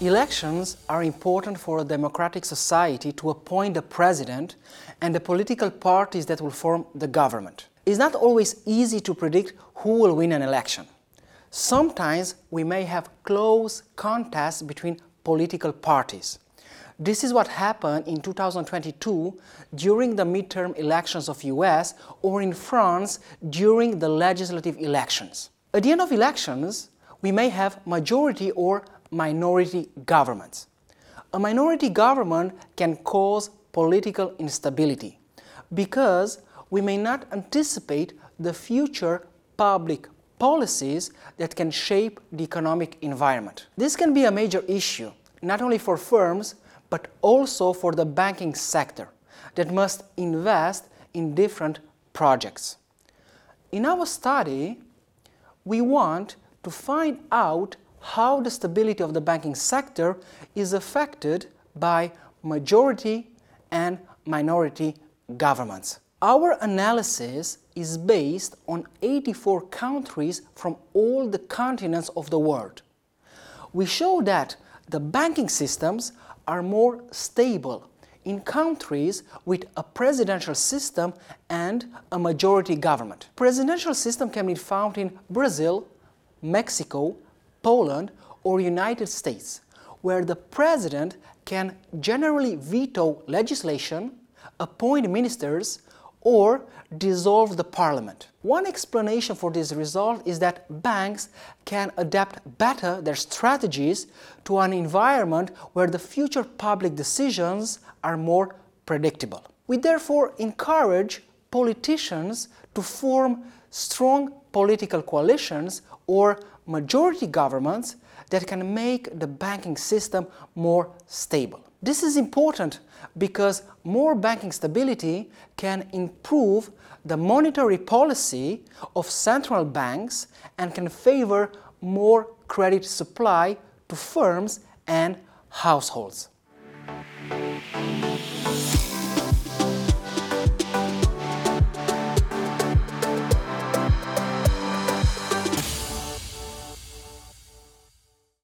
Elections are important for a democratic society to appoint a president and the political parties that will form the government. It's not always easy to predict who will win an election. Sometimes we may have close contests between political parties. This is what happened in 2022 during the midterm elections of US or in France during the legislative elections. At the end of elections, we may have majority or minority governments. A minority government can cause political instability because we may not anticipate the future public policies that can shape the economic environment. This can be a major issue, not only for firms, but also for the banking sector that must invest in different projects. In our study, we want to find out how the stability of the banking sector is affected by majority and minority governments. Our analysis is based on 84 countries from all the continents of the world. We show that the banking systems are more stable in countries with a presidential system and a majority government. Presidential system can be found in Brazil, Mexico, Poland, or United States, where the president can generally veto legislation, appoint ministers, or dissolve the parliament. One explanation for this result is that banks can adapt better their strategies to an environment where the future public decisions are more predictable. We therefore encourage politicians to form strong political coalitions or majority governments that can make the banking system more stable. This is important because more banking stability can improve the monetary policy of central banks and can favor more credit supply to firms and households.